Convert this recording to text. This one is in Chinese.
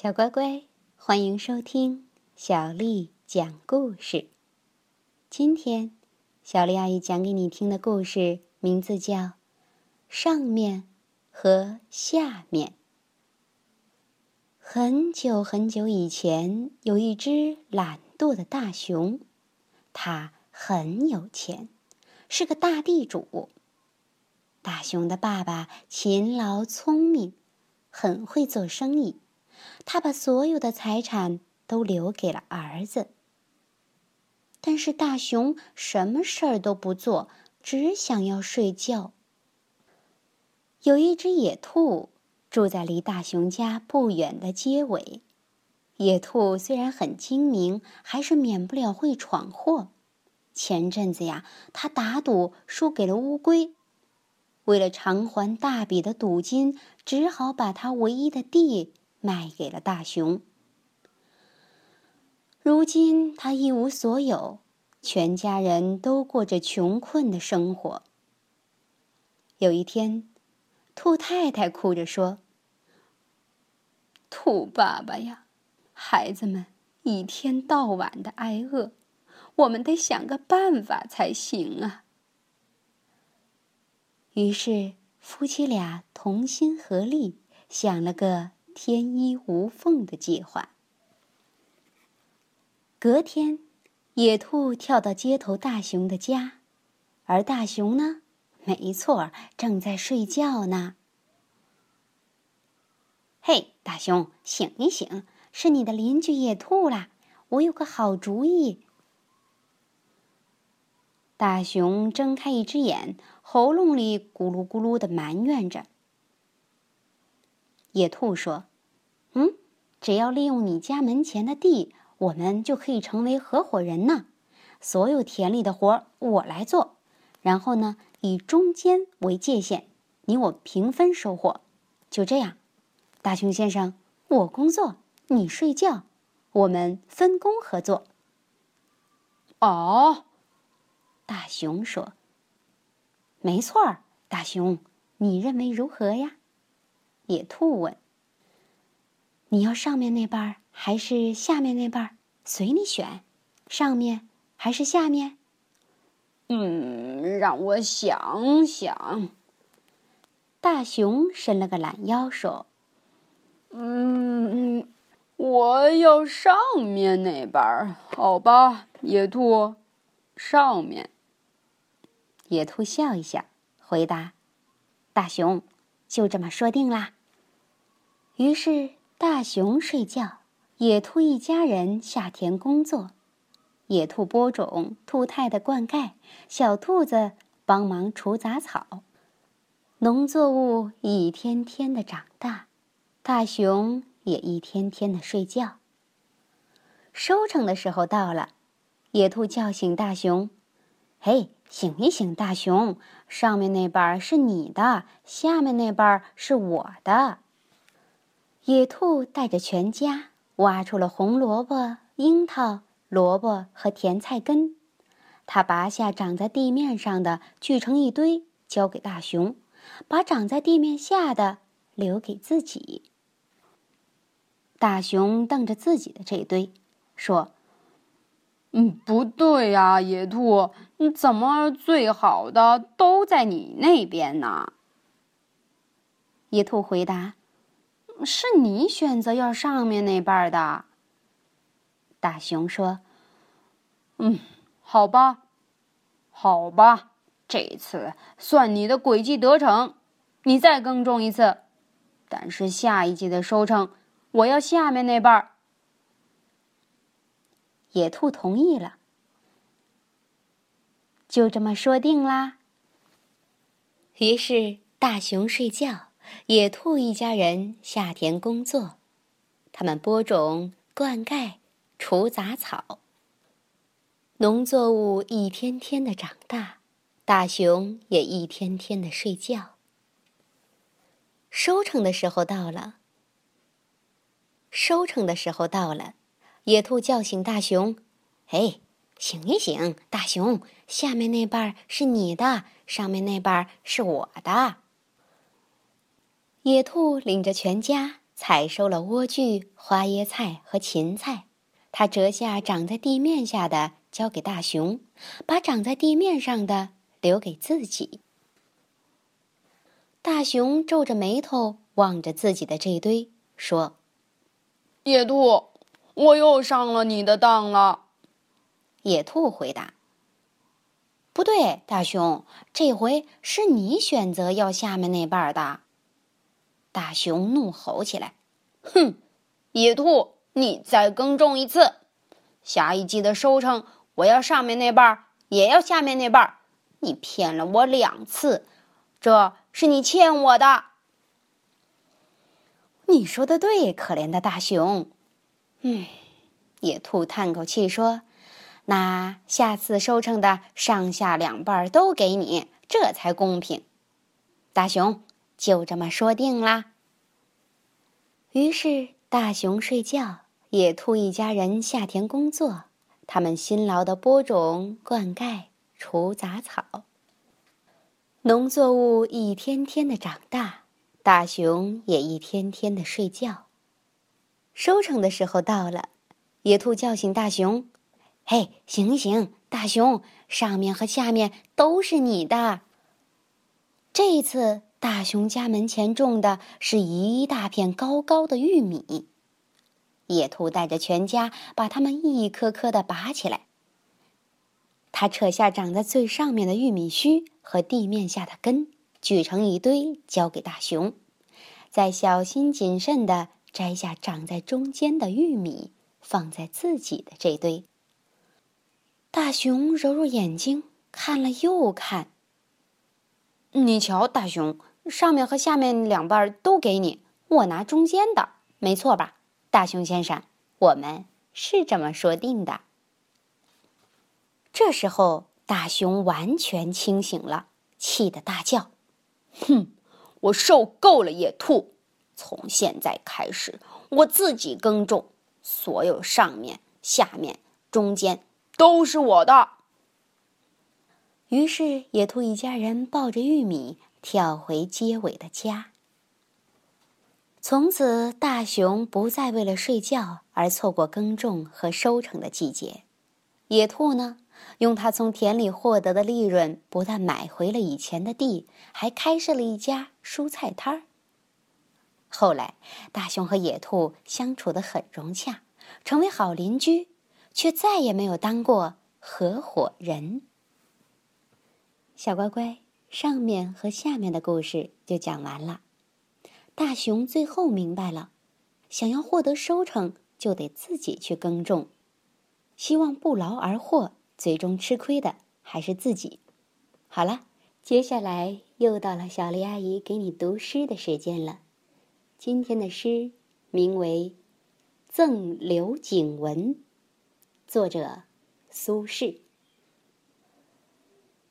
小乖乖，欢迎收听小丽讲故事。今天，小丽阿姨讲给你听的故事名字叫《上面和下面》。很久很久以前，有一只懒惰的大熊，它很有钱，是个大地主。大熊的爸爸勤劳聪明，很会做生意。他把所有的财产都留给了儿子。但是大熊什么事儿都不做，只想要睡觉。有一只野兔住在离大熊家不远的街尾。野兔虽然很精明，还是免不了会闯祸。前阵子呀，他打赌输给了乌龟，为了偿还大笔的赌金，只好把他唯一的地。卖给了大熊。如今他一无所有，全家人都过着穷困的生活。有一天，兔太太哭着说：“兔爸爸呀，孩子们一天到晚的挨饿，我们得想个办法才行啊。”于是夫妻俩同心合力，想了个。天衣无缝的计划。隔天，野兔跳到街头大熊的家，而大熊呢，没错，正在睡觉呢。嘿，大熊，醒一醒，是你的邻居野兔啦！我有个好主意。大熊睁开一只眼，喉咙里咕噜咕噜的埋怨着。野兔说：“嗯，只要利用你家门前的地，我们就可以成为合伙人呢。所有田里的活我来做，然后呢，以中间为界限，你我平分收获。就这样，大熊先生，我工作，你睡觉，我们分工合作。”哦，大熊说：“没错儿，大熊，你认为如何呀？”野兔问：“你要上面那半儿还是下面那半儿？随你选，上面还是下面？”嗯，让我想想。大熊伸了个懒腰，说：“嗯，我要上面那半儿，好吧？”野兔，上面。野兔笑一笑，回答：“大熊，就这么说定啦。”于是，大熊睡觉，野兔一家人下田工作。野兔播种，兔太太灌溉，小兔子帮忙除杂草。农作物一天天的长大，大熊也一天天的睡觉。收成的时候到了，野兔叫醒大熊：“嘿，醒一醒，大熊！上面那半是你的，下面那半是我的。”野兔带着全家挖出了红萝卜、樱桃、萝卜和甜菜根，他拔下长在地面上的，聚成一堆，交给大熊，把长在地面下的留给自己。大熊瞪着自己的这堆，说：“嗯，不对呀，野兔，你怎么最好的都在你那边呢？”野兔回答。是你选择要上面那半的，大熊说：“嗯，好吧，好吧，这次算你的诡计得逞，你再耕种一次，但是下一季的收成我要下面那半。”野兔同意了，就这么说定啦。于是大熊睡觉。野兔一家人下田工作，他们播种、灌溉、除杂草。农作物一天天的长大，大熊也一天天的睡觉。收成的时候到了，收成的时候到了，野兔叫醒大熊：“哎，醒一醒，大熊，下面那半是你的，上面那半是我的。”野兔领着全家采收了莴苣、花椰菜和芹菜。他折下长在地面下的，交给大熊，把长在地面上的留给自己。大熊皱着眉头望着自己的这堆，说：“野兔，我又上了你的当了。”野兔回答：“不对，大熊，这回是你选择要下面那半的。”大熊怒吼起来：“哼，野兔，你再耕种一次，下一季的收成我要上面那半儿，也要下面那半儿。你骗了我两次，这是你欠我的。”你说的对，可怜的大熊。嗯，野兔叹口气说：“那下次收成的上下两半儿都给你，这才公平。”大熊。就这么说定啦。于是，大熊睡觉，野兔一家人下田工作。他们辛劳的播种、灌溉、除杂草。农作物一天天的长大，大熊也一天天的睡觉。收成的时候到了，野兔叫醒大熊：“嘿，醒醒，大熊，上面和下面都是你的。”这一次。大熊家门前种的是一大片高高的玉米，野兔带着全家把它们一颗颗的拔起来。他扯下长在最上面的玉米须和地面下的根，锯成一堆，交给大熊，再小心谨慎的摘下长在中间的玉米，放在自己的这堆。大熊揉揉眼睛，看了又看。你瞧，大熊。上面和下面两半都给你，我拿中间的，没错吧，大熊先生？我们是这么说定的。这时候，大熊完全清醒了，气得大叫：“哼，我受够了野兔！从现在开始，我自己耕种，所有上面、下面、中间都是我的。”于是，野兔一家人抱着玉米。跳回结尾的家。从此，大熊不再为了睡觉而错过耕种和收成的季节。野兔呢，用它从田里获得的利润，不但买回了以前的地，还开设了一家蔬菜摊儿。后来，大熊和野兔相处得很融洽，成为好邻居，却再也没有当过合伙人。小乖乖。上面和下面的故事就讲完了。大熊最后明白了，想要获得收成，就得自己去耕种。希望不劳而获，最终吃亏的还是自己。好了，接下来又到了小丽阿姨给你读诗的时间了。今天的诗名为《赠刘景文》，作者苏轼。